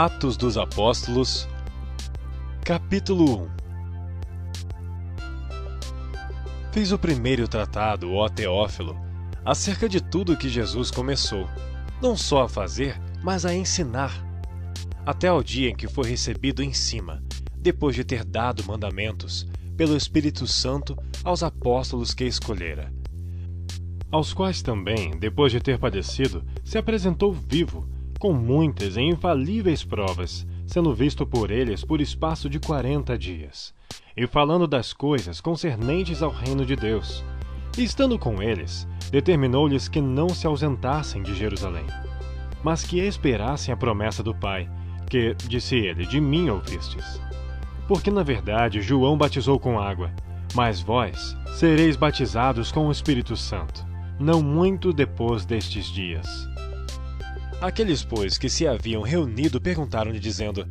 Atos dos Apóstolos, capítulo 1 Fiz o primeiro tratado, ó Teófilo, acerca de tudo que Jesus começou, não só a fazer, mas a ensinar, até ao dia em que foi recebido em cima, depois de ter dado mandamentos, pelo Espírito Santo aos apóstolos que escolhera. Aos quais também, depois de ter padecido, se apresentou vivo, com muitas e infalíveis provas, sendo visto por eles por espaço de quarenta dias, e falando das coisas concernentes ao reino de Deus. E estando com eles, determinou-lhes que não se ausentassem de Jerusalém, mas que esperassem a promessa do Pai, que, disse ele, de mim ouvistes. Porque na verdade João batizou com água, mas vós sereis batizados com o Espírito Santo, não muito depois destes dias. Aqueles, pois, que se haviam reunido perguntaram-lhe, dizendo: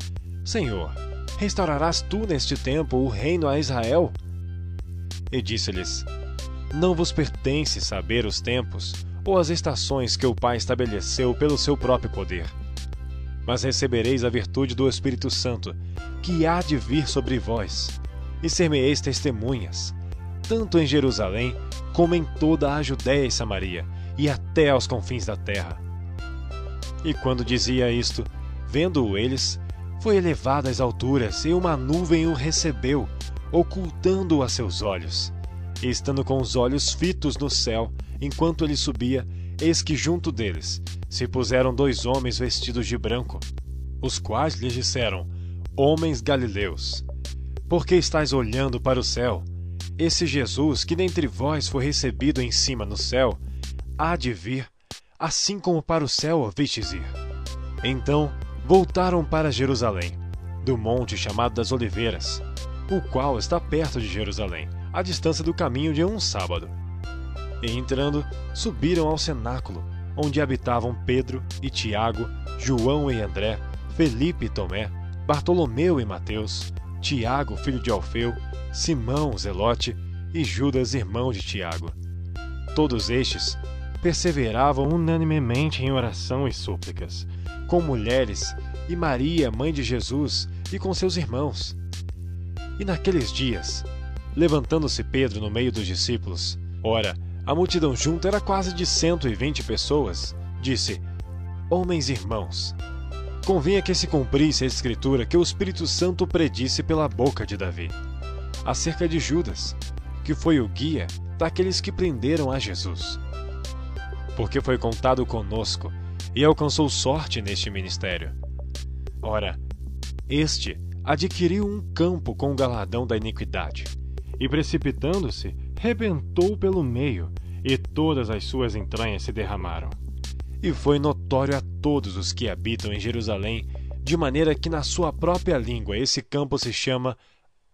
Senhor, restaurarás tu neste tempo o reino a Israel? E disse-lhes: Não vos pertence saber os tempos ou as estações que o Pai estabeleceu pelo seu próprio poder. Mas recebereis a virtude do Espírito Santo, que há de vir sobre vós, e ser-me-eis testemunhas, tanto em Jerusalém como em toda a Judéia e Samaria, e até aos confins da terra. E quando dizia isto, vendo-o eles, foi elevado às alturas, e uma nuvem o recebeu, ocultando-o a seus olhos. E estando com os olhos fitos no céu, enquanto ele subia, eis que junto deles se puseram dois homens vestidos de branco, os quais lhes disseram: Homens galileus, por que estáis olhando para o céu? Esse Jesus, que dentre vós foi recebido em cima no céu, há de vir, assim como para o céu o vistes ir. Então voltaram para Jerusalém, do monte chamado das Oliveiras, o qual está perto de Jerusalém, à distância do caminho de um sábado. E entrando, subiram ao cenáculo, onde habitavam Pedro e Tiago, João e André, Felipe e Tomé, Bartolomeu e Mateus, Tiago, filho de Alfeu, Simão, Zelote e Judas, irmão de Tiago. Todos estes perseveravam unanimemente em oração e súplicas, com mulheres e Maria, mãe de Jesus, e com seus irmãos. E naqueles dias, levantando-se Pedro no meio dos discípulos, ora, a multidão junta era quase de cento e vinte pessoas, disse: Homens irmãos, convinha que se cumprisse a escritura que o Espírito Santo predisse pela boca de Davi, acerca de Judas, que foi o guia daqueles que prenderam a Jesus. Porque foi contado conosco e alcançou sorte neste ministério. Ora, este adquiriu um campo com o galardão da iniquidade, e precipitando-se, rebentou pelo meio, e todas as suas entranhas se derramaram. E foi notório a todos os que habitam em Jerusalém, de maneira que na sua própria língua esse campo se chama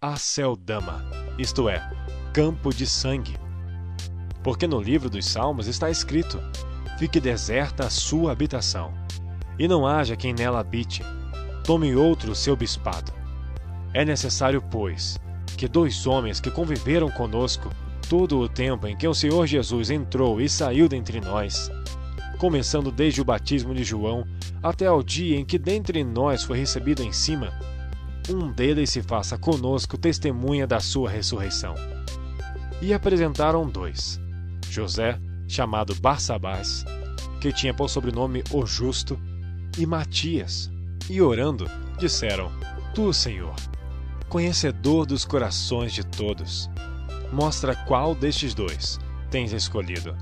Aceldama, isto é, campo de sangue. Porque no livro dos Salmos está escrito: Fique deserta a sua habitação, e não haja quem nela habite, tome outro o seu bispado. É necessário, pois, que dois homens que conviveram conosco todo o tempo em que o Senhor Jesus entrou e saiu dentre nós, começando desde o batismo de João até ao dia em que dentre nós foi recebido em cima, um deles se faça conosco testemunha da sua ressurreição. E apresentaram dois: José, chamado Barsabás, que tinha por sobrenome o Justo, e Matias. E orando, disseram: Tu, Senhor, conhecedor dos corações de todos, mostra qual destes dois tens escolhido,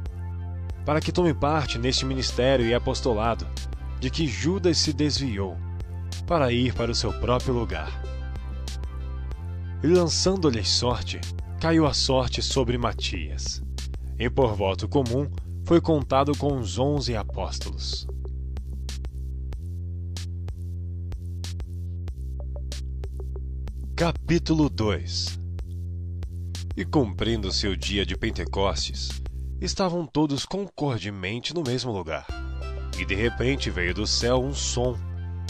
para que tome parte neste ministério e apostolado, de que Judas se desviou, para ir para o seu próprio lugar. E lançando-lhes sorte, caiu a sorte sobre Matias. E por voto comum, foi contado com os onze apóstolos. Capítulo 2 E cumprindo-se o dia de Pentecostes, estavam todos concordemente no mesmo lugar. E de repente veio do céu um som,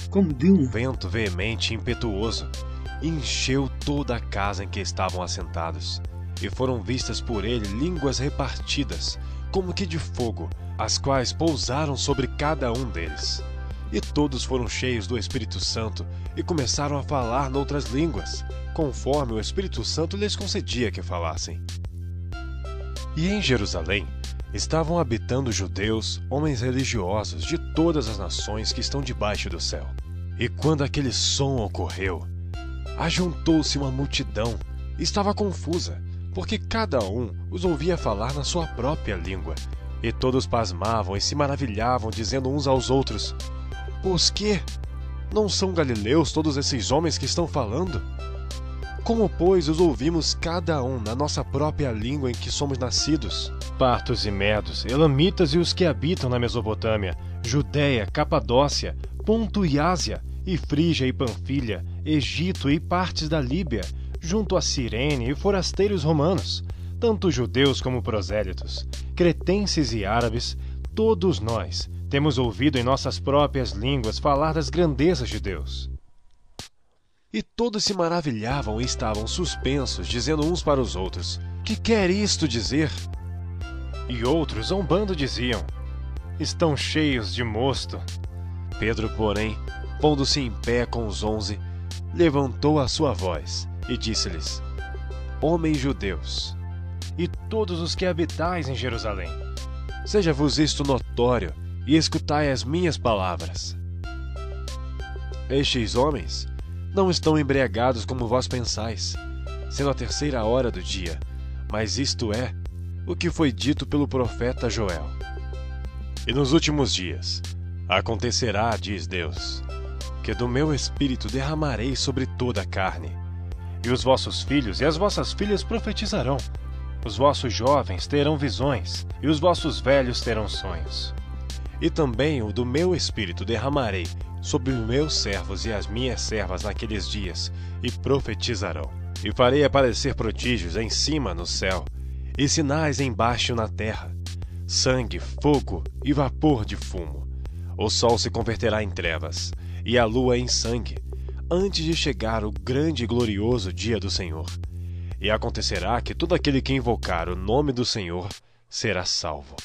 como de um vento veemente e impetuoso, e encheu toda a casa em que estavam assentados. E foram vistas por ele línguas repartidas, como que de fogo, as quais pousaram sobre cada um deles. E todos foram cheios do Espírito Santo e começaram a falar noutras línguas, conforme o Espírito Santo lhes concedia que falassem. E em Jerusalém estavam habitando judeus, homens religiosos de todas as nações que estão debaixo do céu. E quando aquele som ocorreu, ajuntou-se uma multidão estava confusa, porque cada um os ouvia falar na sua própria língua. E todos pasmavam e se maravilhavam, dizendo uns aos outros: Pois que? Não são galileus todos esses homens que estão falando? Como, pois, os ouvimos cada um na nossa própria língua em que somos nascidos? Partos e medos, elamitas e os que habitam na Mesopotâmia, Judéia, Capadócia, Ponto e Ásia, e Frígia e Panfilha, Egito e partes da Líbia, junto a Cirene e forasteiros romanos, tanto judeus como prosélitos, cretenses e árabes, todos nós temos ouvido em nossas próprias línguas falar das grandezas de Deus. E todos se maravilhavam e estavam suspensos, dizendo uns para os outros: Que quer isto dizer? E outros, zombando, diziam: Estão cheios de mosto. Pedro, porém, pondo-se em pé com os onze, levantou a sua voz e disse-lhes: Homens judeus, e todos os que habitais em Jerusalém, seja-vos isto notório, e escutai as minhas palavras. Estes homens não estão embriagados como vós pensais, sendo a terceira hora do dia, mas isto é o que foi dito pelo profeta Joel. E nos últimos dias acontecerá, diz Deus, que do meu espírito derramarei sobre toda a carne. E os vossos filhos e as vossas filhas profetizarão. Os vossos jovens terão visões, e os vossos velhos terão sonhos. E também o do meu espírito derramarei sobre os meus servos e as minhas servas naqueles dias, e profetizarão. E farei aparecer prodígios em cima no céu, e sinais embaixo na terra: sangue, fogo e vapor de fumo. O sol se converterá em trevas, e a lua em sangue, antes de chegar o grande e glorioso dia do Senhor. E acontecerá que todo aquele que invocar o nome do Senhor será salvo.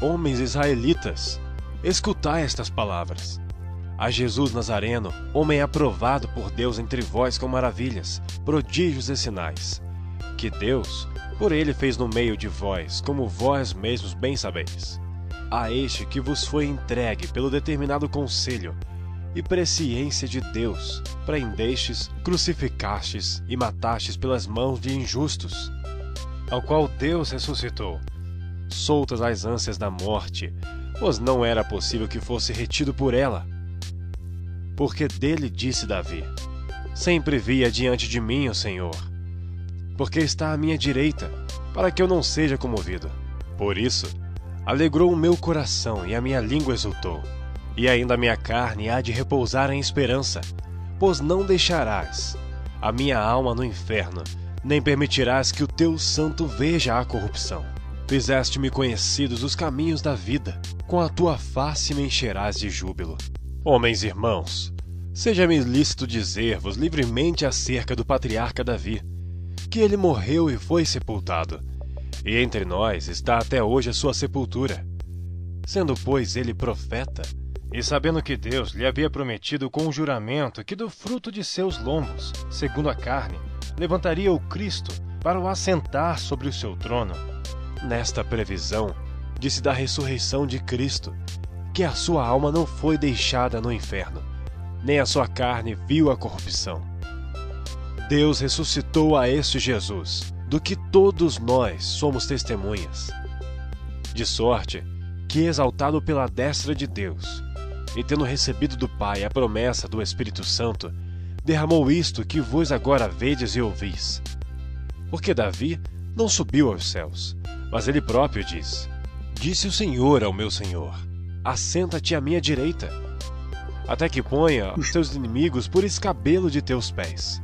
Homens israelitas, escutai estas palavras. A Jesus Nazareno, homem aprovado por Deus entre vós com maravilhas, prodígios e sinais, que Deus, por ele fez no meio de vós, como vós mesmos bem sabeis. A este que vos foi entregue pelo determinado conselho e presciência de Deus, prendestes, crucificastes e matastes pelas mãos de injustos, ao qual Deus ressuscitou, soltas as ânsias da morte, pois não era possível que fosse retido por ela. Porque dele disse Davi: Sempre via diante de mim o Senhor, porque está à minha direita, para que eu não seja comovido. Por isso, alegrou o meu coração e a minha língua exultou. E ainda a minha carne há de repousar em esperança, pois não deixarás a minha alma no inferno, nem permitirás que o teu santo veja a corrupção. Fizeste-me conhecidos os caminhos da vida, com a tua face me encherás de júbilo. Homens irmãos, seja-me lícito dizer-vos livremente acerca do patriarca Davi, que ele morreu e foi sepultado, e entre nós está até hoje a sua sepultura. Sendo, pois, ele profeta, e sabendo que Deus lhe havia prometido com um juramento que do fruto de seus lombos, segundo a carne, levantaria o Cristo para o assentar sobre o seu trono. Nesta previsão, disse da ressurreição de Cristo, que a sua alma não foi deixada no inferno, nem a sua carne viu a corrupção. Deus ressuscitou a este Jesus, do que todos nós somos testemunhas. De sorte que, exaltado pela destra de Deus, e tendo recebido do Pai a promessa do Espírito Santo, derramou isto que vos agora vedes e ouvis. Porque Davi não subiu aos céus, mas ele próprio diz: Disse o Senhor ao meu Senhor: Assenta-te à minha direita, até que ponha os teus inimigos por escabelo de teus pés.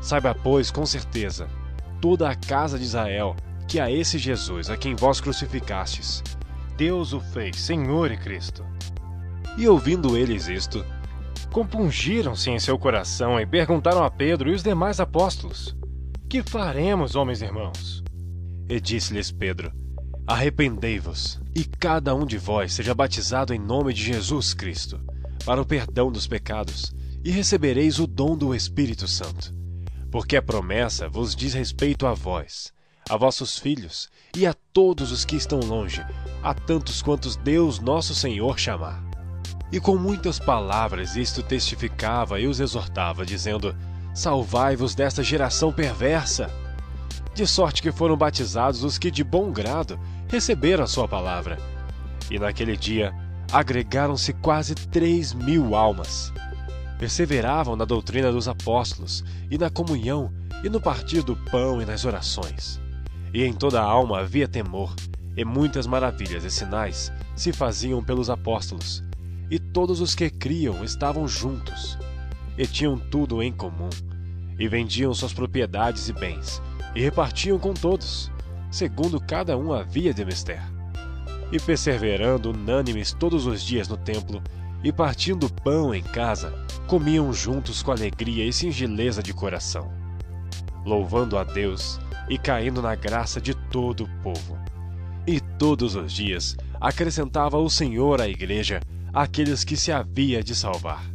Saiba, pois, com certeza, toda a casa de Israel, que a esse Jesus, a quem vós crucificastes, Deus o fez Senhor e Cristo. E ouvindo eles isto, compungiram-se em seu coração e perguntaram a Pedro e os demais apóstolos: Que faremos, homens irmãos? E disse-lhes Pedro: Arrependei-vos, e cada um de vós seja batizado em nome de Jesus Cristo, para o perdão dos pecados, e recebereis o dom do Espírito Santo. Porque a promessa vos diz respeito a vós, a vossos filhos e a todos os que estão longe, a tantos quantos Deus nosso Senhor chamar. E com muitas palavras isto testificava e os exortava, dizendo: Salvai-vos desta geração perversa. De sorte que foram batizados os que de bom grado receberam a sua palavra. E naquele dia agregaram-se quase três mil almas. Perseveravam na doutrina dos apóstolos, e na comunhão, e no partir do pão e nas orações. E em toda a alma havia temor, e muitas maravilhas e sinais se faziam pelos apóstolos. E todos os que criam estavam juntos, e tinham tudo em comum, e vendiam suas propriedades e bens, e repartiam com todos, segundo cada um havia de mister. E perseverando unânimes todos os dias no templo, e partindo pão em casa, comiam juntos com alegria e singeleza de coração, louvando a Deus e caindo na graça de todo o povo. E todos os dias acrescentava o Senhor à igreja aqueles que se havia de salvar.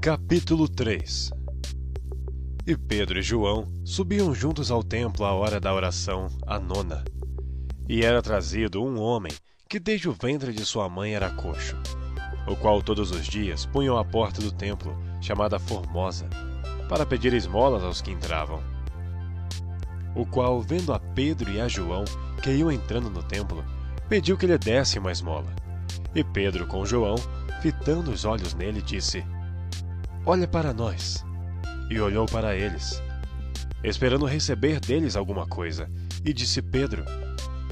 Capítulo 3 E Pedro e João subiam juntos ao templo à hora da oração, a nona. E era trazido um homem que desde o ventre de sua mãe era coxo, o qual todos os dias punham à porta do templo, chamada Formosa, para pedir esmolas aos que entravam. O qual, vendo a Pedro e a João, que iam entrando no templo, pediu que lhe desse uma esmola. E Pedro, com João, fitando os olhos nele, disse: Olha para nós. E olhou para eles, esperando receber deles alguma coisa. E disse Pedro: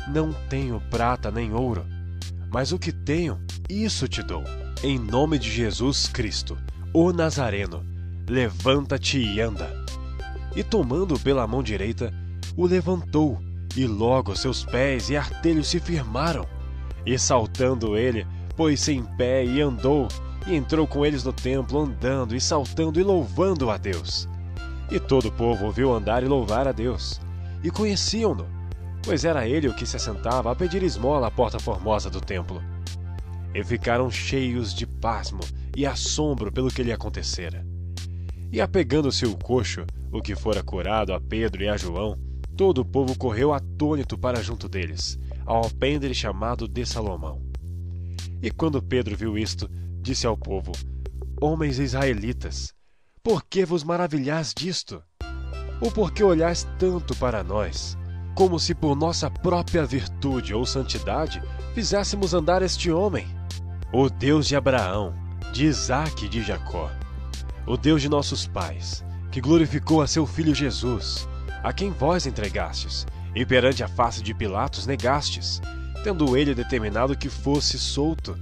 Não tenho prata nem ouro, mas o que tenho, isso te dou. Em nome de Jesus Cristo, o Nazareno, Levanta-te e anda. E tomando-o pela mão direita, o levantou, e logo seus pés e artelhos se firmaram. E saltando ele, pôs-se em pé e andou, e entrou com eles no templo, andando e saltando e louvando a Deus. E todo o povo ouviu andar e louvar a Deus. E conheciam-no, pois era ele o que se assentava a pedir esmola à porta formosa do templo. E ficaram cheios de pasmo e assombro pelo que lhe acontecera. E apegando-se o coxo, o que fora curado a Pedro e a João, todo o povo correu atônito para junto deles, ao alpendre chamado de Salomão. E quando Pedro viu isto, disse ao povo: Homens israelitas, por que vos maravilhais disto? Ou por que olhais tanto para nós, como se por nossa própria virtude ou santidade fizéssemos andar este homem? O Deus de Abraão, de Isaque e de Jacó, o Deus de nossos pais, que glorificou a seu Filho Jesus, a quem vós entregastes, e perante a face de Pilatos negastes, tendo ele determinado que fosse solto.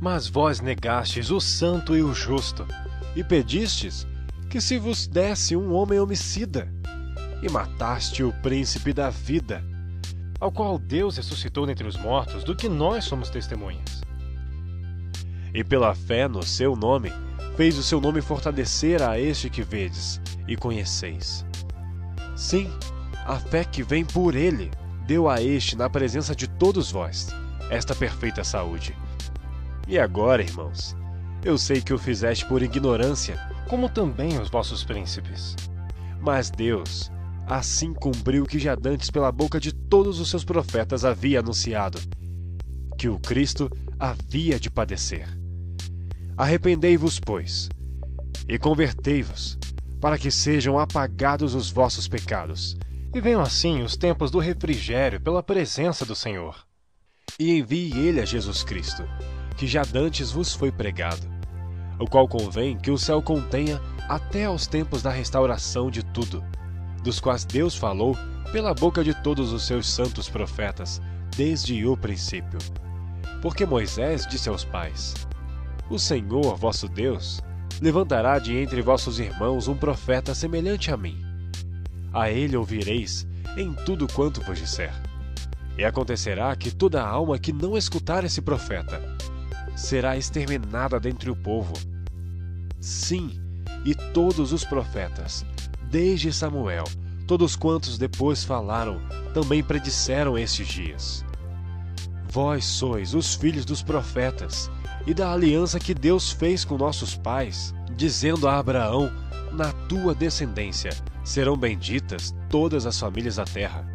Mas vós negastes o santo e o justo, e pedistes que se vos desse um homem homicida, e mataste o príncipe da vida, ao qual Deus ressuscitou dentre os mortos, do que nós somos testemunhas. E pela fé no seu nome, fez o seu nome fortalecer a este que vedes e conheceis. Sim, a fé que vem por ele deu a este, na presença de todos vós, esta perfeita saúde. E agora, irmãos, eu sei que o fizeste por ignorância, como também os vossos príncipes. Mas Deus assim cumpriu o que já dantes pela boca de todos os seus profetas havia anunciado: que o Cristo havia de padecer Arrependei-vos, pois, e convertei-vos, para que sejam apagados os vossos pecados, e venham assim os tempos do refrigério pela presença do Senhor. E envie ele a Jesus Cristo, que já dantes vos foi pregado, o qual convém que o céu contenha até aos tempos da restauração de tudo, dos quais Deus falou pela boca de todos os seus santos profetas, desde o princípio. Porque Moisés disse aos pais: o Senhor, vosso Deus, levantará de entre vossos irmãos um profeta semelhante a mim. A ele ouvireis em tudo quanto vos disser. E acontecerá que toda alma que não escutar esse profeta será exterminada dentre o povo. Sim, e todos os profetas, desde Samuel, todos quantos depois falaram, também predisseram estes dias. Vós sois os filhos dos profetas e da aliança que Deus fez com nossos pais, dizendo a Abraão: Na tua descendência serão benditas todas as famílias da terra.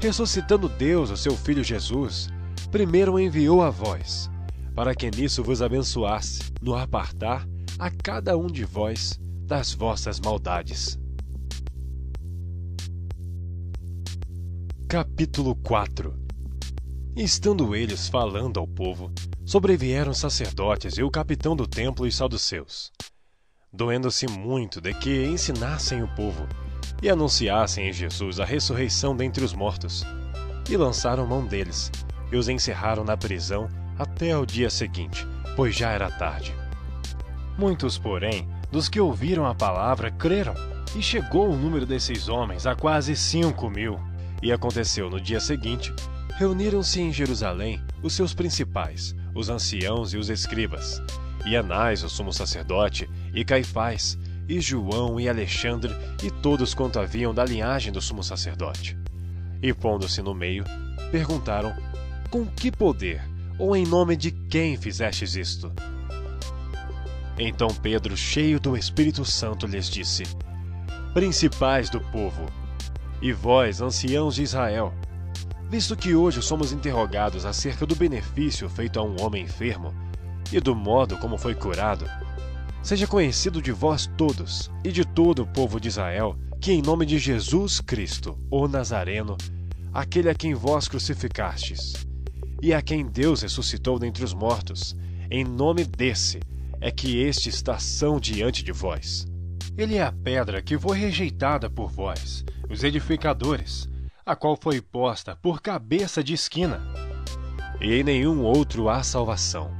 Ressuscitando Deus o seu Filho Jesus, primeiro enviou a vós, para que nisso vos abençoasse, no apartar a cada um de vós das vossas maldades. Capítulo 4 Estando eles falando ao povo, sobrevieram sacerdotes e o capitão do templo e saduceus, doendo-se muito de que ensinassem o povo e anunciassem em Jesus a ressurreição dentre os mortos, e lançaram mão deles e os encerraram na prisão até o dia seguinte, pois já era tarde. Muitos, porém, dos que ouviram a palavra creram, e chegou o número desses homens a quase cinco mil. E aconteceu no dia seguinte reuniram-se em Jerusalém os seus principais, os anciãos e os escribas, e Anás, o sumo sacerdote, e Caifás, e João e Alexandre, e todos quanto haviam da linhagem do sumo sacerdote. E pondo-se no meio, perguntaram: Com que poder, ou em nome de quem fizestes isto? Então Pedro, cheio do Espírito Santo, lhes disse: Principais do povo, e vós, anciãos de Israel, visto que hoje somos interrogados acerca do benefício feito a um homem enfermo e do modo como foi curado, seja conhecido de vós todos e de todo o povo de Israel que, em nome de Jesus Cristo, o Nazareno, aquele a quem vós crucificastes, e a quem Deus ressuscitou dentre os mortos, em nome desse é que este está são diante de vós. Ele é a pedra que foi rejeitada por vós, os edificadores, a qual foi posta por cabeça de esquina. E em nenhum outro há salvação,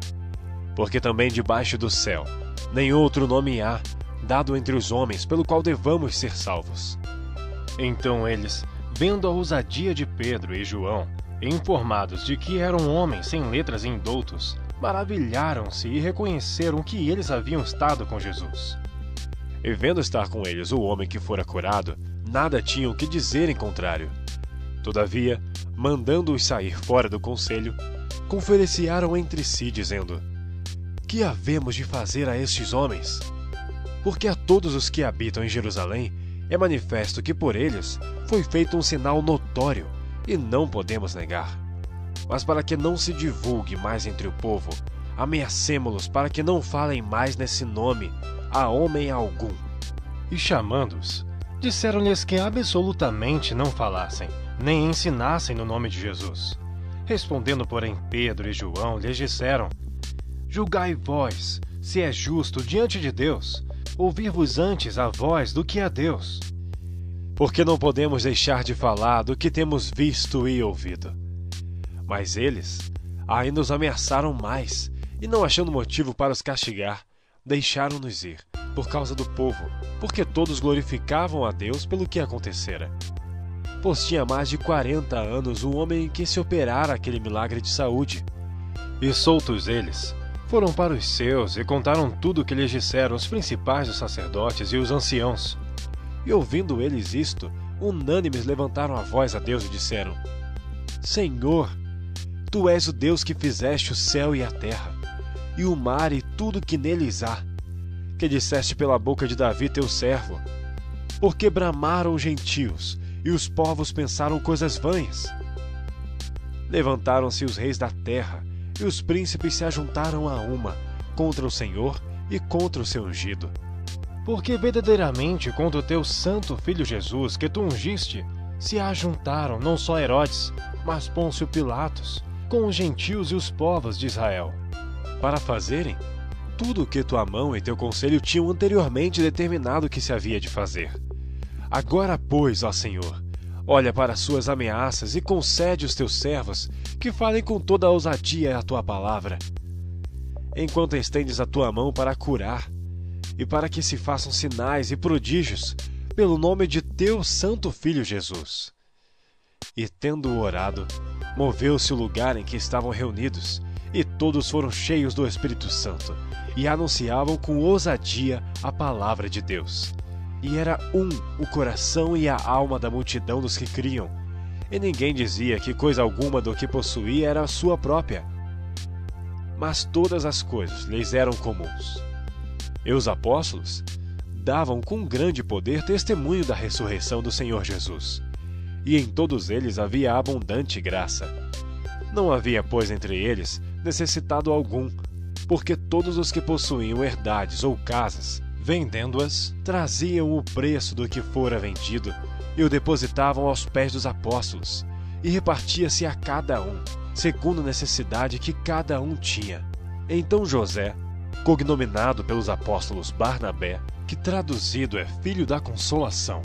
porque também debaixo do céu nem outro nome há dado entre os homens pelo qual devamos ser salvos. Então eles, vendo a ousadia de Pedro e João, informados de que eram homens sem letras e indoutos, maravilharam-se e reconheceram que eles haviam estado com Jesus. E vendo estar com eles o homem que fora curado, nada tinham que dizer em contrário. Todavia, mandando-os sair fora do conselho, conferenciaram entre si, dizendo: Que havemos de fazer a estes homens? Porque a todos os que habitam em Jerusalém é manifesto que por eles foi feito um sinal notório, e não podemos negar. Mas para que não se divulgue mais entre o povo, ameacemo-los para que não falem mais nesse nome a homem algum. E chamando-os, disseram-lhes que absolutamente não falassem nem ensinassem no nome de Jesus. Respondendo, porém, Pedro e João lhes disseram: Julgai vós, se é justo diante de Deus, ouvir-vos antes a vós do que a Deus. Porque não podemos deixar de falar do que temos visto e ouvido. Mas eles ainda os ameaçaram mais, e não achando motivo para os castigar, deixaram-nos ir, por causa do povo, porque todos glorificavam a Deus pelo que acontecera pois tinha mais de 40 anos o homem que se operara aquele milagre de saúde. E soltos eles, foram para os seus e contaram tudo o que lhes disseram os principais dos sacerdotes e os anciãos. E ouvindo eles isto, unânimes levantaram a voz a Deus e disseram: Senhor, tu és o Deus que fizeste o céu e a terra, e o mar e tudo que neles há, que disseste pela boca de Davi teu servo, porque bramaram os gentios e os povos pensaram coisas vãs. Levantaram-se os reis da terra, e os príncipes se ajuntaram a uma, contra o Senhor e contra o seu ungido. Porque verdadeiramente contra o teu santo filho Jesus, que tu ungiste, se ajuntaram não só Herodes, mas Pôncio Pilatos, com os gentios e os povos de Israel, para fazerem tudo o que tua mão e teu conselho tinham anteriormente determinado que se havia de fazer. Agora, pois, ó Senhor, olha para as suas ameaças e concede os teus servos que falem com toda a ousadia a tua palavra. Enquanto estendes a tua mão para curar, e para que se façam sinais e prodígios, pelo nome de teu santo filho Jesus. E tendo orado, moveu-se o lugar em que estavam reunidos, e todos foram cheios do Espírito Santo, e anunciavam com ousadia a palavra de Deus. E era um o coração e a alma da multidão dos que criam, e ninguém dizia que coisa alguma do que possuía era sua própria. Mas todas as coisas lhes eram comuns. E os apóstolos davam com grande poder testemunho da ressurreição do Senhor Jesus. E em todos eles havia abundante graça. Não havia, pois, entre eles necessitado algum, porque todos os que possuíam herdades ou casas, vendendo-as, traziam o preço do que fora vendido e o depositavam aos pés dos apóstolos, e repartia-se a cada um, segundo a necessidade que cada um tinha. Então José, cognominado pelos apóstolos Barnabé, que traduzido é filho da consolação,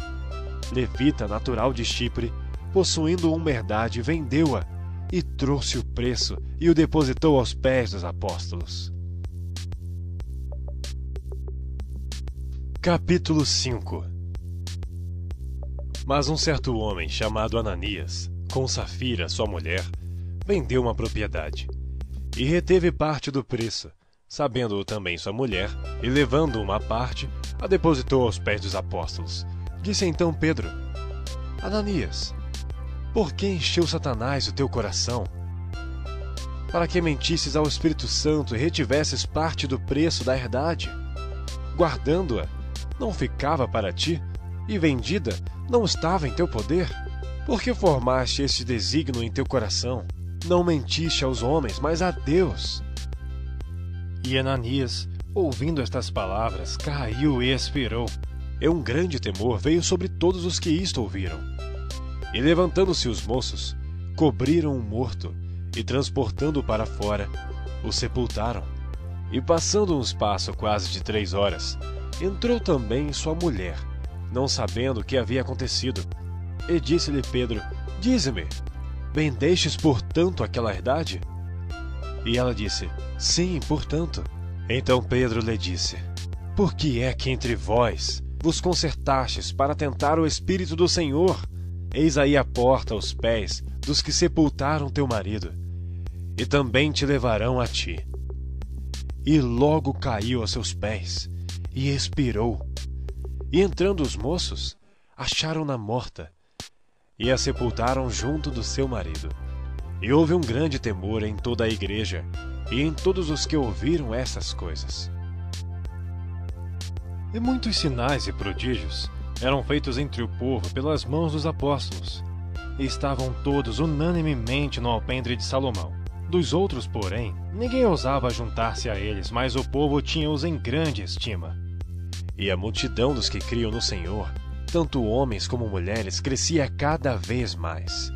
levita natural de Chipre, possuindo uma herdade, vendeu-a e trouxe o preço e o depositou aos pés dos apóstolos. Capítulo 5 Mas um certo homem chamado Ananias, com Safira, sua mulher, vendeu uma propriedade e reteve parte do preço, sabendo-o também sua mulher, e levando uma parte, a depositou aos pés dos apóstolos. Disse então Pedro: Ananias, por que encheu Satanás o teu coração? Para que mentisses ao Espírito Santo e retivesses parte do preço da herdade? Guardando-a, não ficava para ti, e vendida, não estava em teu poder? Por que formaste este desígnio em teu coração? Não mentiste aos homens, mas a Deus. E Ananias, ouvindo estas palavras, caiu e expirou. E um grande temor veio sobre todos os que isto ouviram. E levantando-se os moços, cobriram o morto, e transportando-o para fora, o sepultaram. E passando um espaço quase de três horas, entrou também sua mulher, não sabendo o que havia acontecido. E disse-lhe Pedro: Dize-me, vendestes portanto aquela herdade? E ela disse: Sim, portanto. Então Pedro lhe disse: Por que é que entre vós vos concertastes para tentar o Espírito do Senhor? Eis aí a porta aos pés dos que sepultaram teu marido, e também te levarão a ti. E logo caiu a seus pés, e expirou. E entrando os moços, acharam-na morta, e a sepultaram junto do seu marido. E houve um grande temor em toda a igreja e em todos os que ouviram essas coisas. E muitos sinais e prodígios eram feitos entre o povo pelas mãos dos apóstolos, e estavam todos unanimemente no alpendre de Salomão. Dos outros, porém, ninguém ousava juntar-se a eles, mas o povo tinha-os em grande estima. E a multidão dos que criam no Senhor, tanto homens como mulheres, crescia cada vez mais,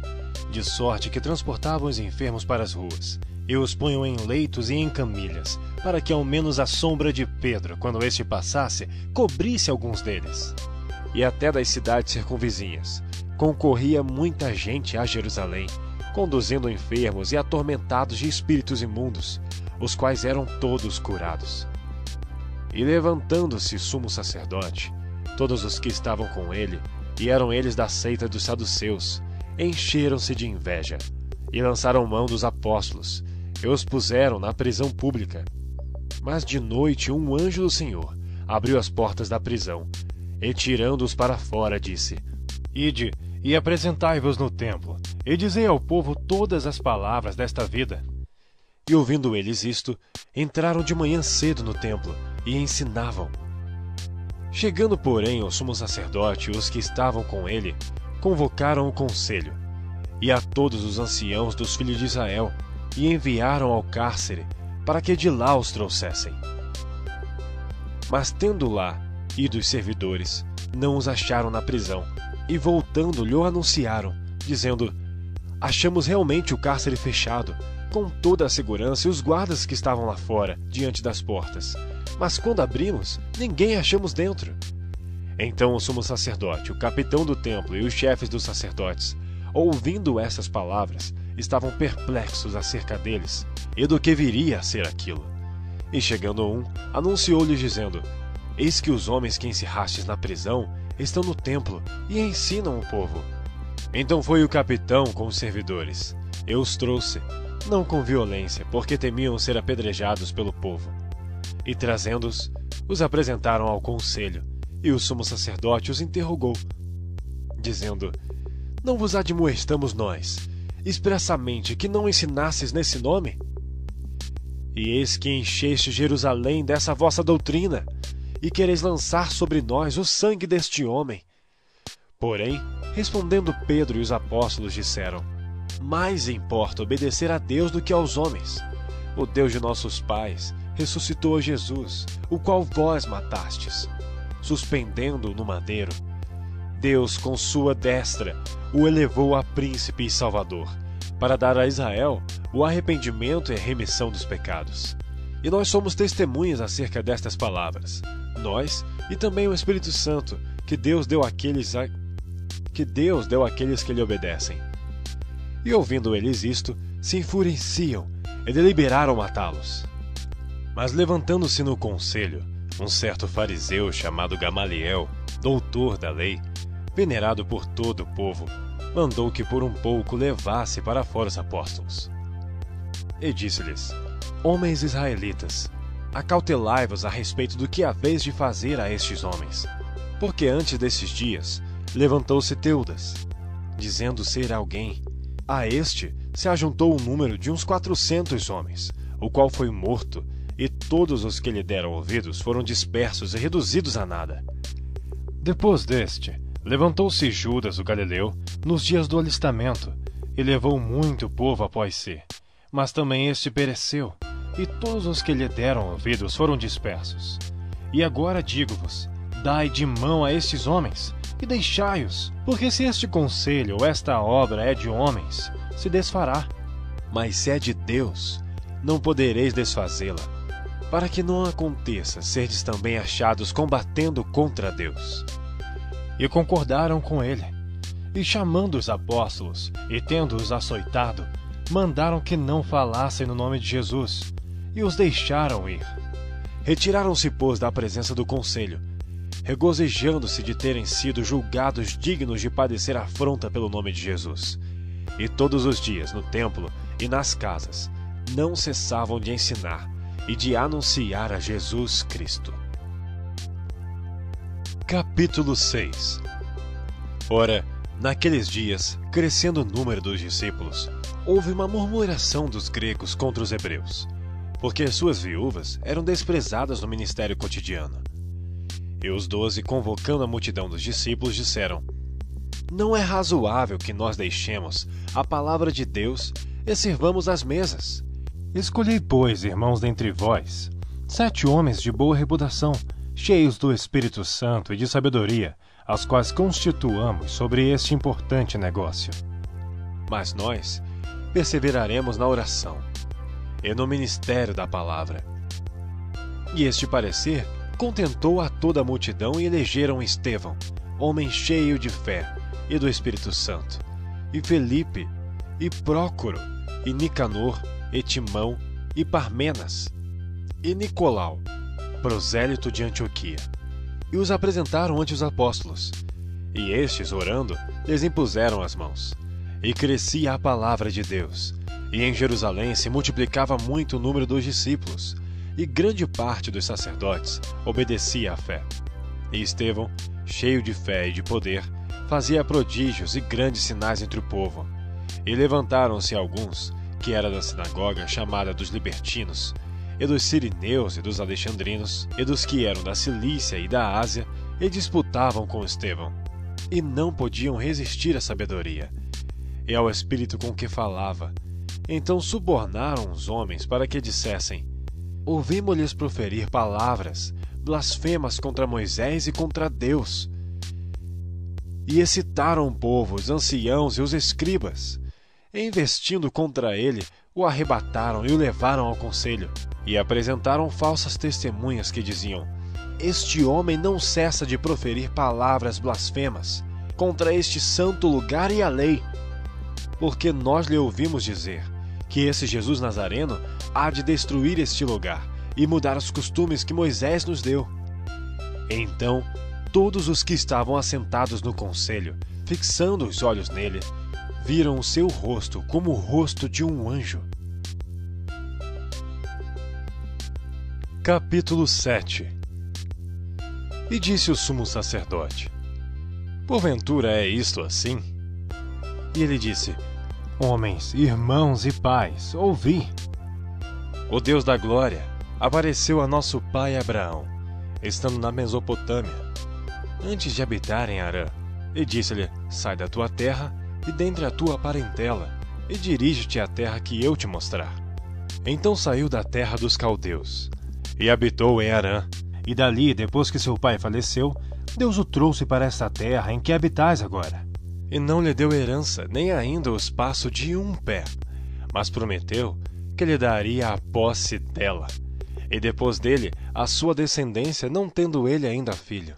de sorte que transportavam os enfermos para as ruas e os punham em leitos e em camilhas, para que ao menos a sombra de Pedro, quando este passasse, cobrisse alguns deles. E até das cidades circunvizinhas concorria muita gente a Jerusalém, conduzindo enfermos e atormentados de espíritos imundos, os quais eram todos curados. E levantando-se sumo sacerdote, todos os que estavam com ele, e eram eles da seita dos saduceus, encheram-se de inveja, e lançaram mão dos apóstolos, e os puseram na prisão pública. Mas de noite um anjo do Senhor abriu as portas da prisão, e tirando-os para fora, disse: Ide e apresentai-vos no templo, e dizei ao povo todas as palavras desta vida. E ouvindo eles isto, entraram de manhã cedo no templo e ensinavam. Chegando, porém, o sumo sacerdote e os que estavam com ele, convocaram o conselho, e a todos os anciãos dos filhos de Israel, e enviaram ao cárcere, para que de lá os trouxessem. Mas tendo lá ido os servidores, não os acharam na prisão, e voltando lhe anunciaram, dizendo: Achamos realmente o cárcere fechado, com toda a segurança e os guardas que estavam lá fora, diante das portas. Mas quando abrimos, ninguém achamos dentro. Então o sumo sacerdote, o capitão do templo e os chefes dos sacerdotes, ouvindo essas palavras, estavam perplexos acerca deles e do que viria a ser aquilo. E chegando um, anunciou-lhes dizendo: Eis que os homens que encerrastes na prisão estão no templo e ensinam o povo. Então foi o capitão com os servidores. Eu os trouxe, não com violência, porque temiam ser apedrejados pelo povo. E trazendo-os, os apresentaram ao conselho, e o sumo sacerdote os interrogou, dizendo: Não vos admoestamos nós, expressamente, que não ensinasses nesse nome? E eis que encheste Jerusalém dessa vossa doutrina, e quereis lançar sobre nós o sangue deste homem. Porém, respondendo Pedro e os apóstolos disseram: Mais importa obedecer a Deus do que aos homens. O Deus de nossos pais ressuscitou Jesus, o qual vós matastes, suspendendo-o no madeiro. Deus, com sua destra, o elevou a príncipe e salvador, para dar a Israel o arrependimento e a remissão dos pecados. E nós somos testemunhas acerca destas palavras, nós e também o Espírito Santo, que Deus deu àqueles a... que Deus deu àqueles que lhe obedecem. E ouvindo eles isto, se enfureciam e deliberaram matá-los. Mas levantando-se no conselho, um certo fariseu chamado Gamaliel, doutor da lei, venerado por todo o povo, mandou que por um pouco levasse para fora os apóstolos. E disse-lhes: Homens israelitas, acautelai-vos a respeito do que haveis de fazer a estes homens. Porque antes desses dias levantou-se Teudas, dizendo ser alguém. A este se ajuntou o número de uns quatrocentos homens, o qual foi morto, e todos os que lhe deram ouvidos foram dispersos e reduzidos a nada. Depois deste, levantou-se Judas o Galileu nos dias do alistamento, e levou muito povo após si. Mas também este pereceu, e todos os que lhe deram ouvidos foram dispersos. E agora digo-vos: dai de mão a estes homens, e deixai-os, porque se este conselho ou esta obra é de homens, se desfará. Mas se é de Deus, não podereis desfazê-la, para que não aconteça serdes também achados combatendo contra Deus. E concordaram com ele. E chamando os apóstolos, e tendo-os açoitado, mandaram que não falassem no nome de Jesus, e os deixaram ir. Retiraram-se, pois, da presença do conselho, regozijando-se de terem sido julgados dignos de padecer afronta pelo nome de Jesus. E todos os dias, no templo e nas casas, não cessavam de ensinar e de anunciar a Jesus Cristo. Capítulo 6 Ora, naqueles dias, crescendo o número dos discípulos, houve uma murmuração dos gregos contra os hebreus porque suas viúvas eram desprezadas no ministério cotidiano. E os doze, convocando a multidão dos discípulos, disseram: Não é razoável que nós deixemos a palavra de Deus e sirvamos as mesas. Escolhei, pois, irmãos dentre vós, sete homens de boa reputação, cheios do Espírito Santo e de sabedoria, as quais constituamos sobre este importante negócio. Mas nós perseveraremos na oração e no ministério da palavra. E este parecer contentou a toda a multidão e elegeram Estevão, homem cheio de fé e do Espírito Santo, e Felipe, e Prócoro, e Nicanor, e Timão, e Parmenas, e Nicolau, prosélito de Antioquia, e os apresentaram ante os apóstolos. E estes, orando, lhes impuseram as mãos. E crescia a palavra de Deus, e em Jerusalém se multiplicava muito o número dos discípulos, e grande parte dos sacerdotes obedecia à fé. E Estevão, cheio de fé e de poder, fazia prodígios e grandes sinais entre o povo. E levantaram-se alguns, que era da sinagoga chamada dos libertinos, e dos sirineus e dos alexandrinos, e dos que eram da Cilícia e da Ásia, e disputavam com Estevão. E não podiam resistir à sabedoria, e ao espírito com que falava, então subornaram os homens para que dissessem: Ouvimos-lhes proferir palavras blasfemas contra Moisés e contra Deus. E excitaram o povo, os anciãos e os escribas. Investindo contra ele, o arrebataram e o levaram ao conselho. E apresentaram falsas testemunhas que diziam: Este homem não cessa de proferir palavras blasfemas contra este santo lugar e a lei. Porque nós lhe ouvimos dizer: que esse Jesus Nazareno há de destruir este lugar e mudar os costumes que Moisés nos deu. Então, todos os que estavam assentados no conselho, fixando os olhos nele, viram o seu rosto como o rosto de um anjo. Capítulo 7 E disse o sumo sacerdote: Porventura é isto assim? E ele disse: Homens, irmãos e pais, ouvi. O Deus da glória apareceu a nosso pai Abraão, estando na Mesopotâmia, antes de habitar em Arã, e disse-lhe: Sai da tua terra e dentre a tua parentela, e dirige-te à terra que eu te mostrar. Então saiu da terra dos caldeus, e habitou em Arã, e dali, depois que seu pai faleceu, Deus o trouxe para esta terra em que habitais agora. E não lhe deu herança, nem ainda o espaço de um pé, mas prometeu que lhe daria a posse dela, e depois dele a sua descendência, não tendo ele ainda filho.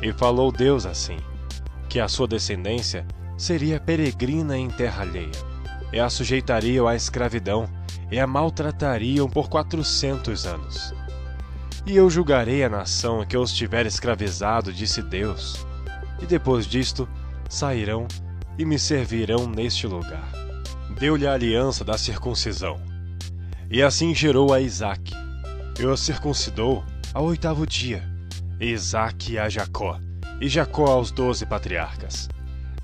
E falou Deus assim: que a sua descendência seria peregrina em terra alheia, e a sujeitariam à escravidão, e a maltratariam por quatrocentos anos. E eu julgarei a nação que os tiver escravizado, disse Deus. E depois disto sairão e me servirão neste lugar. Deu-lhe a aliança da circuncisão. E assim gerou a Isaque. E o circuncidou ao oitavo dia. E a Jacó. E Jacó aos doze patriarcas.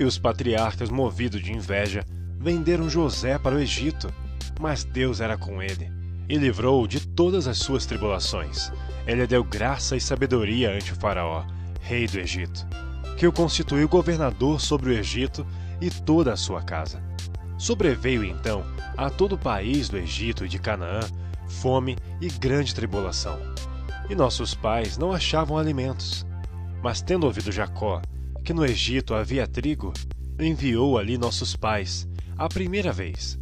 E os patriarcas, movidos de inveja, venderam José para o Egito. Mas Deus era com ele e livrou-o de todas as suas tribulações. Ele deu graça e sabedoria ante o Faraó, rei do Egito, que o constituiu governador sobre o Egito e toda a sua casa. Sobreveio então a todo o país do Egito e de Canaã fome e grande tribulação. E nossos pais não achavam alimentos. Mas tendo ouvido Jacó que no Egito havia trigo, enviou ali nossos pais, a primeira vez.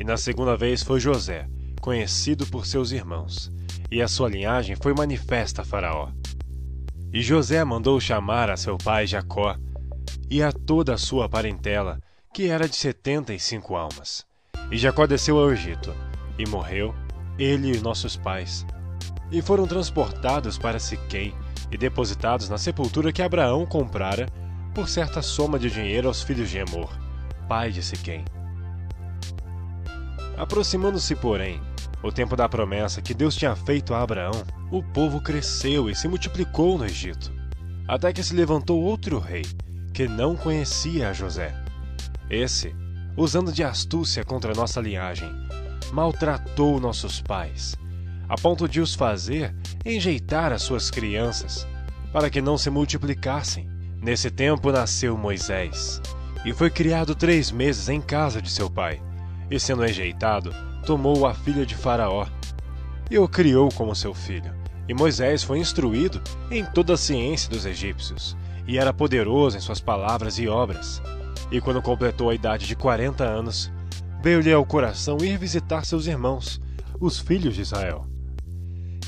E na segunda vez foi José, conhecido por seus irmãos, e a sua linhagem foi manifesta a Faraó. E José mandou chamar a seu pai Jacó e a toda a sua parentela, que era de setenta e cinco almas. E Jacó desceu ao Egito, e morreu, ele e nossos pais. E foram transportados para Siquém e depositados na sepultura que Abraão comprara por certa soma de dinheiro aos filhos de Emor, pai de Siquém. Aproximando-se, porém, o tempo da promessa que Deus tinha feito a Abraão, o povo cresceu e se multiplicou no Egito, até que se levantou outro rei, que não conhecia a José. Esse, usando de astúcia contra nossa linhagem, maltratou nossos pais, a ponto de os fazer enjeitar as suas crianças, para que não se multiplicassem. Nesse tempo nasceu Moisés, e foi criado três meses em casa de seu pai, e sendo enjeitado, tomou a filha de Faraó e o criou como seu filho. E Moisés foi instruído em toda a ciência dos egípcios, e era poderoso em suas palavras e obras. E quando completou a idade de quarenta anos, veio-lhe ao coração ir visitar seus irmãos, os filhos de Israel.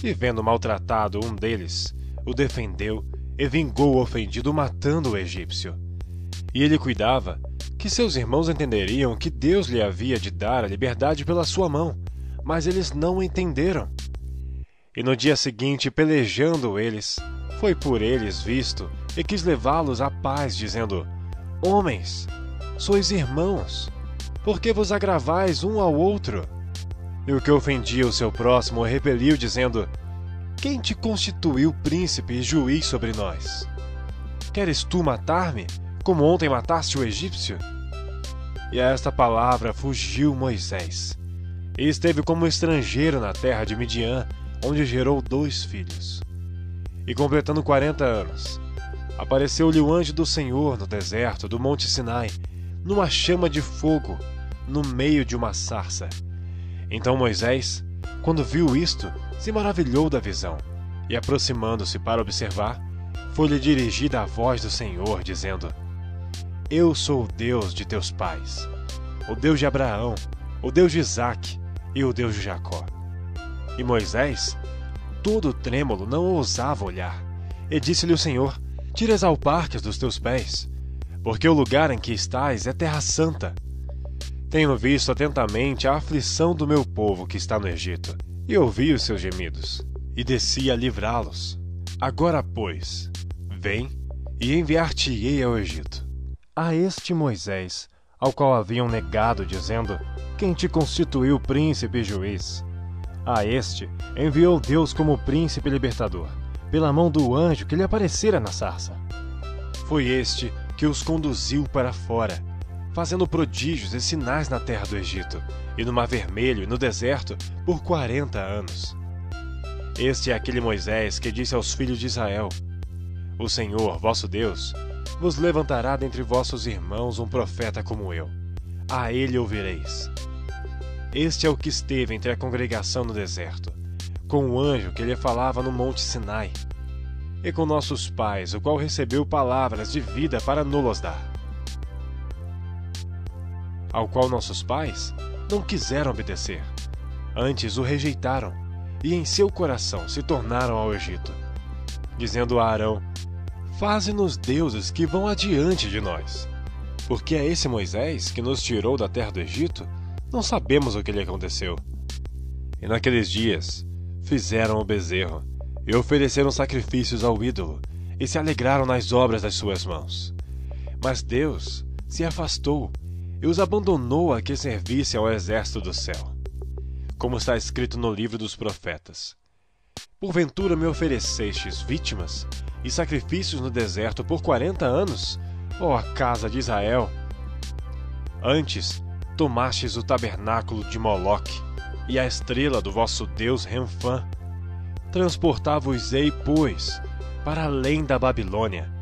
E vendo maltratado um deles, o defendeu e vingou o ofendido matando o egípcio. E ele cuidava que seus irmãos entenderiam que Deus lhe havia de dar a liberdade pela sua mão, mas eles não entenderam. E no dia seguinte, pelejando eles, foi por eles visto e quis levá-los à paz, dizendo: Homens, sois irmãos, por que vos agravais um ao outro? E o que ofendia o seu próximo repeliu, dizendo: Quem te constituiu príncipe e juiz sobre nós? Queres tu matar-me? como ontem mataste o egípcio? E a esta palavra fugiu Moisés, e esteve como estrangeiro na terra de Midian, onde gerou dois filhos. E completando quarenta anos, apareceu-lhe o anjo do Senhor no deserto do Monte Sinai, numa chama de fogo, no meio de uma sarça. Então Moisés, quando viu isto, se maravilhou da visão, e aproximando-se para observar, foi-lhe dirigida a voz do Senhor, dizendo: eu sou o Deus de teus pais, o Deus de Abraão, o Deus de Isaque e o Deus de Jacó. E Moisés, todo trêmulo, não ousava olhar. E disse-lhe o Senhor: Tira as alparcas dos teus pés, porque o lugar em que estás é terra santa. Tenho visto atentamente a aflição do meu povo que está no Egito, e ouvi os seus gemidos, e desci a livrá-los. Agora, pois, vem e enviar-te-ei ao Egito a este Moisés, ao qual haviam negado, dizendo: Quem te constituiu príncipe e juiz? A este enviou Deus como príncipe libertador, pela mão do anjo que lhe aparecera na sarça. Foi este que os conduziu para fora, fazendo prodígios e sinais na terra do Egito, e no Mar Vermelho e no deserto, por quarenta anos. Este é aquele Moisés que disse aos filhos de Israel: O Senhor, vosso Deus, vos levantará dentre vossos irmãos um profeta como eu. A ele ouvireis. Este é o que esteve entre a congregação no deserto, com o anjo que lhe falava no monte Sinai, e com nossos pais, o qual recebeu palavras de vida para nos dar. Ao qual nossos pais não quiseram obedecer, antes o rejeitaram, e em seu coração se tornaram ao Egito, dizendo a Arão: Faze-nos deuses que vão adiante de nós. Porque é esse Moisés que nos tirou da terra do Egito? Não sabemos o que lhe aconteceu. E naqueles dias fizeram o bezerro, e ofereceram sacrifícios ao ídolo, e se alegraram nas obras das suas mãos. Mas Deus se afastou e os abandonou a que servissem ao exército do céu. Como está escrito no livro dos profetas: Porventura me oferecestes vítimas e sacrifícios no deserto por quarenta anos, ó casa de Israel? Antes tomastes o tabernáculo de Moloque e a estrela do vosso deus Renfã. Transportava-os-ei, pois, para além da Babilônia.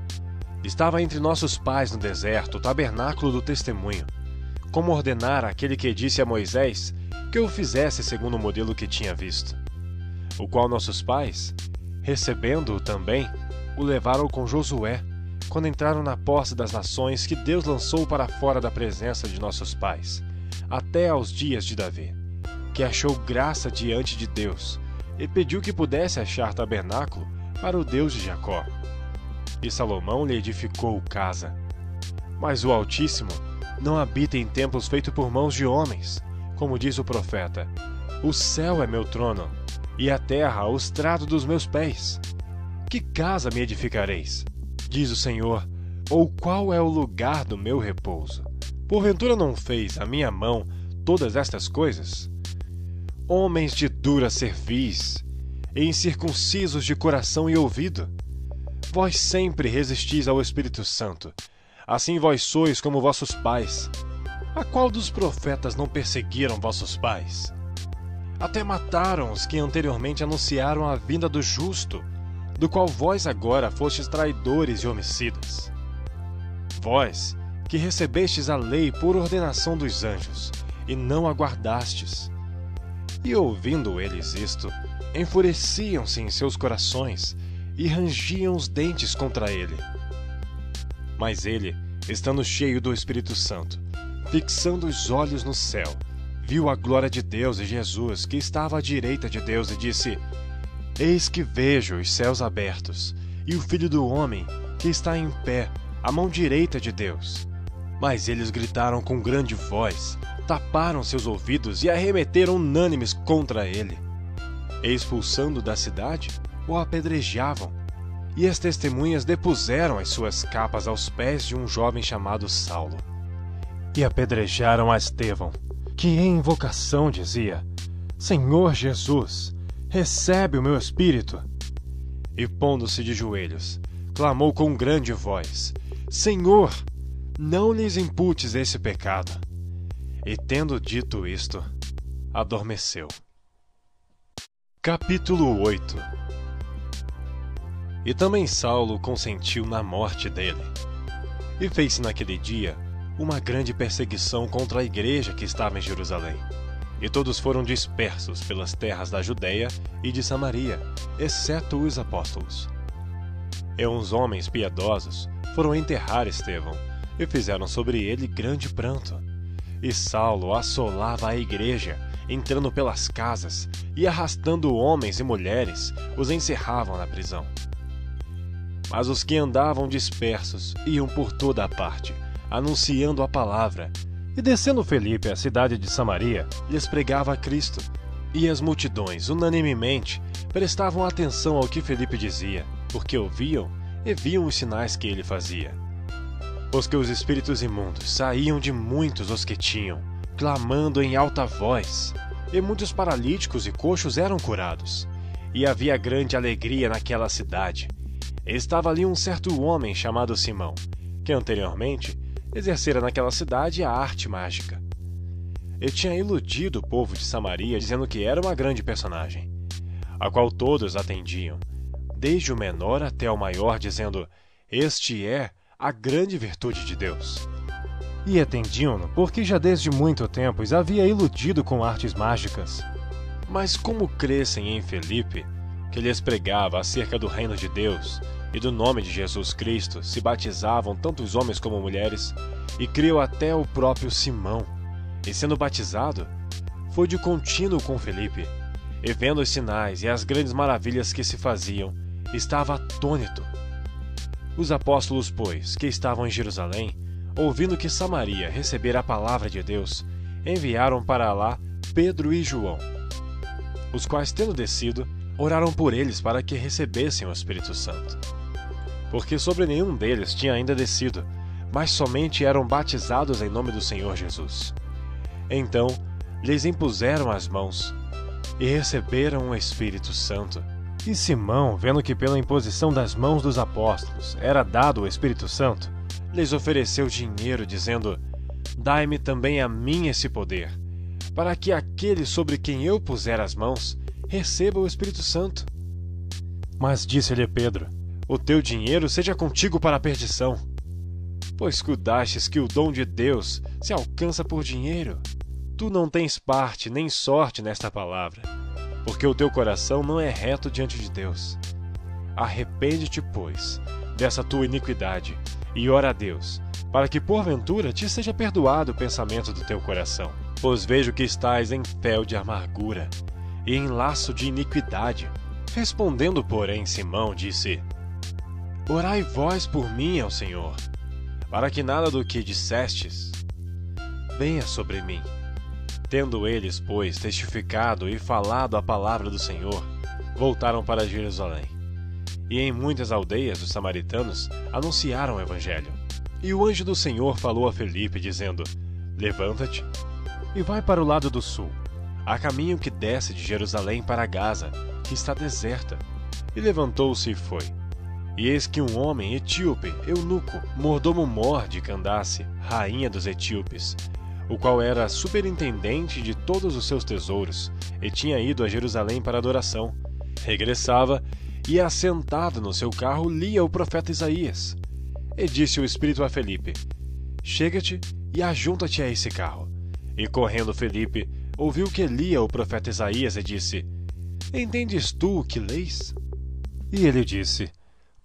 Estava entre nossos pais no deserto o tabernáculo do testemunho, como ordenara aquele que disse a Moisés que o fizesse segundo o modelo que tinha visto. O qual nossos pais, recebendo-o também, o levaram com Josué, quando entraram na posse das nações que Deus lançou para fora da presença de nossos pais, até aos dias de Davi, que achou graça diante de Deus e pediu que pudesse achar tabernáculo para o Deus de Jacó. E Salomão lhe edificou casa. Mas o Altíssimo não habita em templos feitos por mãos de homens, como diz o profeta: O céu é meu trono, e a terra o estrado dos meus pés. Que casa me edificareis? Diz o Senhor, ou qual é o lugar do meu repouso? Porventura não fez a minha mão todas estas coisas? Homens de dura cerviz, e incircuncisos de coração e ouvido, vós sempre resistis ao Espírito Santo, Assim vós sois como vossos pais. A qual dos profetas não perseguiram vossos pais? Até mataram os que anteriormente anunciaram a vinda do justo, do qual vós agora fostes traidores e homicidas. Vós, que recebestes a lei por ordenação dos anjos, e não aguardastes. E ouvindo eles isto, enfureciam-se em seus corações e rangiam os dentes contra ele. Mas ele, estando cheio do Espírito Santo, fixando os olhos no céu, viu a glória de Deus e Jesus, que estava à direita de Deus, e disse: Eis que vejo os céus abertos, e o Filho do Homem, que está em pé, à mão direita de Deus. Mas eles gritaram com grande voz, taparam seus ouvidos e arremeteram unânimes contra ele. Expulsando da cidade, o apedrejavam e as testemunhas depuseram as suas capas aos pés de um jovem chamado Saulo. E apedrejaram a Estevão, que em invocação dizia: Senhor Jesus, recebe o meu espírito. E pondo-se de joelhos, clamou com grande voz: Senhor, não lhes imputes esse pecado. E tendo dito isto, adormeceu. Capítulo 8 e também Saulo consentiu na morte dele. E fez-se naquele dia uma grande perseguição contra a igreja que estava em Jerusalém. E todos foram dispersos pelas terras da Judéia e de Samaria, exceto os apóstolos. E uns homens piedosos foram enterrar Estevão e fizeram sobre ele grande pranto. E Saulo assolava a igreja, entrando pelas casas e arrastando homens e mulheres, os encerravam na prisão. Mas os que andavam dispersos iam por toda a parte, anunciando a palavra. E descendo Felipe à cidade de Samaria, lhes pregava Cristo. E as multidões, unanimemente, prestavam atenção ao que Felipe dizia, porque ouviam e viam os sinais que ele fazia. Os que os espíritos imundos saíam de muitos os que tinham, clamando em alta voz, e muitos paralíticos e coxos eram curados. E havia grande alegria naquela cidade, Estava ali um certo homem chamado Simão, que anteriormente exercera naquela cidade a arte mágica. Ele tinha iludido o povo de Samaria dizendo que era uma grande personagem, a qual todos atendiam, desde o menor até o maior, dizendo: Este é a grande virtude de Deus. E atendiam-no porque já desde muito tempo os havia iludido com artes mágicas. Mas como crescem em Felipe, que lhes pregava acerca do reino de Deus e do nome de Jesus Cristo, se batizavam tanto os homens como mulheres, e criou até o próprio Simão. E sendo batizado, foi de contínuo com Felipe, e vendo os sinais e as grandes maravilhas que se faziam, estava atônito. Os apóstolos, pois, que estavam em Jerusalém, ouvindo que Samaria recebera a palavra de Deus, enviaram para lá Pedro e João, os quais, tendo descido, oraram por eles para que recebessem o Espírito Santo. Porque sobre nenhum deles tinha ainda descido, mas somente eram batizados em nome do Senhor Jesus. Então lhes impuseram as mãos e receberam o Espírito Santo. E Simão, vendo que pela imposição das mãos dos apóstolos era dado o Espírito Santo, lhes ofereceu dinheiro, dizendo: Dai-me também a mim esse poder, para que aquele sobre quem eu puser as mãos receba o Espírito Santo. Mas disse-lhe Pedro: O teu dinheiro seja contigo para a perdição, pois cuidastes que o dom de Deus se alcança por dinheiro. Tu não tens parte nem sorte nesta palavra porque o teu coração não é reto diante de Deus. Arrepende-te, pois, dessa tua iniquidade, e ora a Deus, para que porventura te seja perdoado o pensamento do teu coração. Pois vejo que estás em fel de amargura e em laço de iniquidade. Respondendo, porém, Simão disse: Orai vós por mim ao Senhor, para que nada do que dissestes venha sobre mim. Tendo eles, pois, testificado e falado a palavra do Senhor, voltaram para Jerusalém. E em muitas aldeias os samaritanos anunciaram o Evangelho. E o anjo do Senhor falou a Felipe, dizendo: Levanta-te e vai para o lado do sul, a caminho que desce de Jerusalém para Gaza, que está deserta. E levantou-se e foi. E eis que um homem etíope, eunuco, mordomo mor de Candace, rainha dos etíopes, o qual era superintendente de todos os seus tesouros, e tinha ido a Jerusalém para adoração. Regressava e, assentado no seu carro, lia o profeta Isaías. E disse o Espírito a Felipe: Chega-te e ajunta-te a esse carro. E correndo Felipe, ouviu que lia o profeta Isaías e disse: Entendes tu o que leis? E ele disse: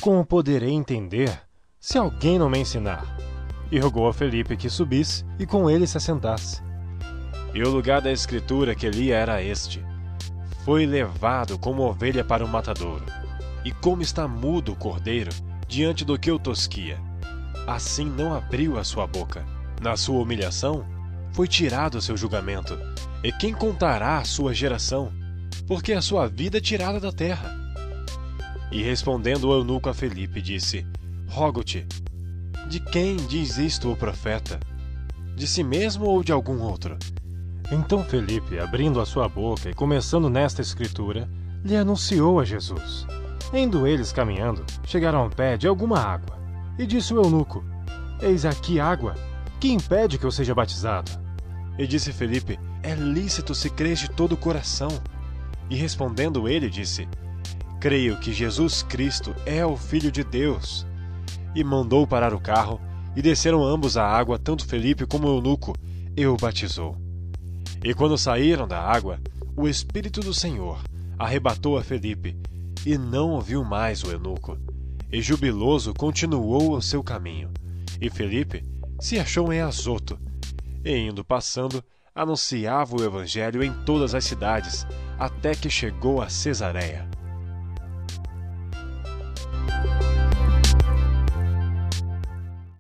Como poderei entender se alguém não me ensinar? e rogou a Felipe que subisse e com ele se assentasse. E o lugar da escritura que lia era este: Foi levado como ovelha para o matadouro, e como está mudo o cordeiro diante do que o tosquia, assim não abriu a sua boca. Na sua humilhação, foi tirado o seu julgamento, e quem contará a sua geração? Porque a sua vida é tirada da terra. E respondendo o eunuco a Felipe, disse: Rogo-te, de quem diz isto o profeta? De si mesmo ou de algum outro? Então Felipe, abrindo a sua boca e começando nesta escritura, lhe anunciou a Jesus. Indo eles caminhando, chegaram ao pé de alguma água. E disse o eunuco: Eis aqui água. Que impede que eu seja batizado? E disse Felipe: É lícito se crês de todo o coração. E respondendo ele, disse: Creio que Jesus Cristo é o Filho de Deus e mandou parar o carro, e desceram ambos à água, tanto Felipe como eunuco, e o batizou. E quando saíram da água, o Espírito do Senhor arrebatou a Felipe, e não ouviu mais o eunuco. E jubiloso continuou o seu caminho. E Felipe se achou em Azoto, e indo passando, anunciava o evangelho em todas as cidades, até que chegou a Cesareia.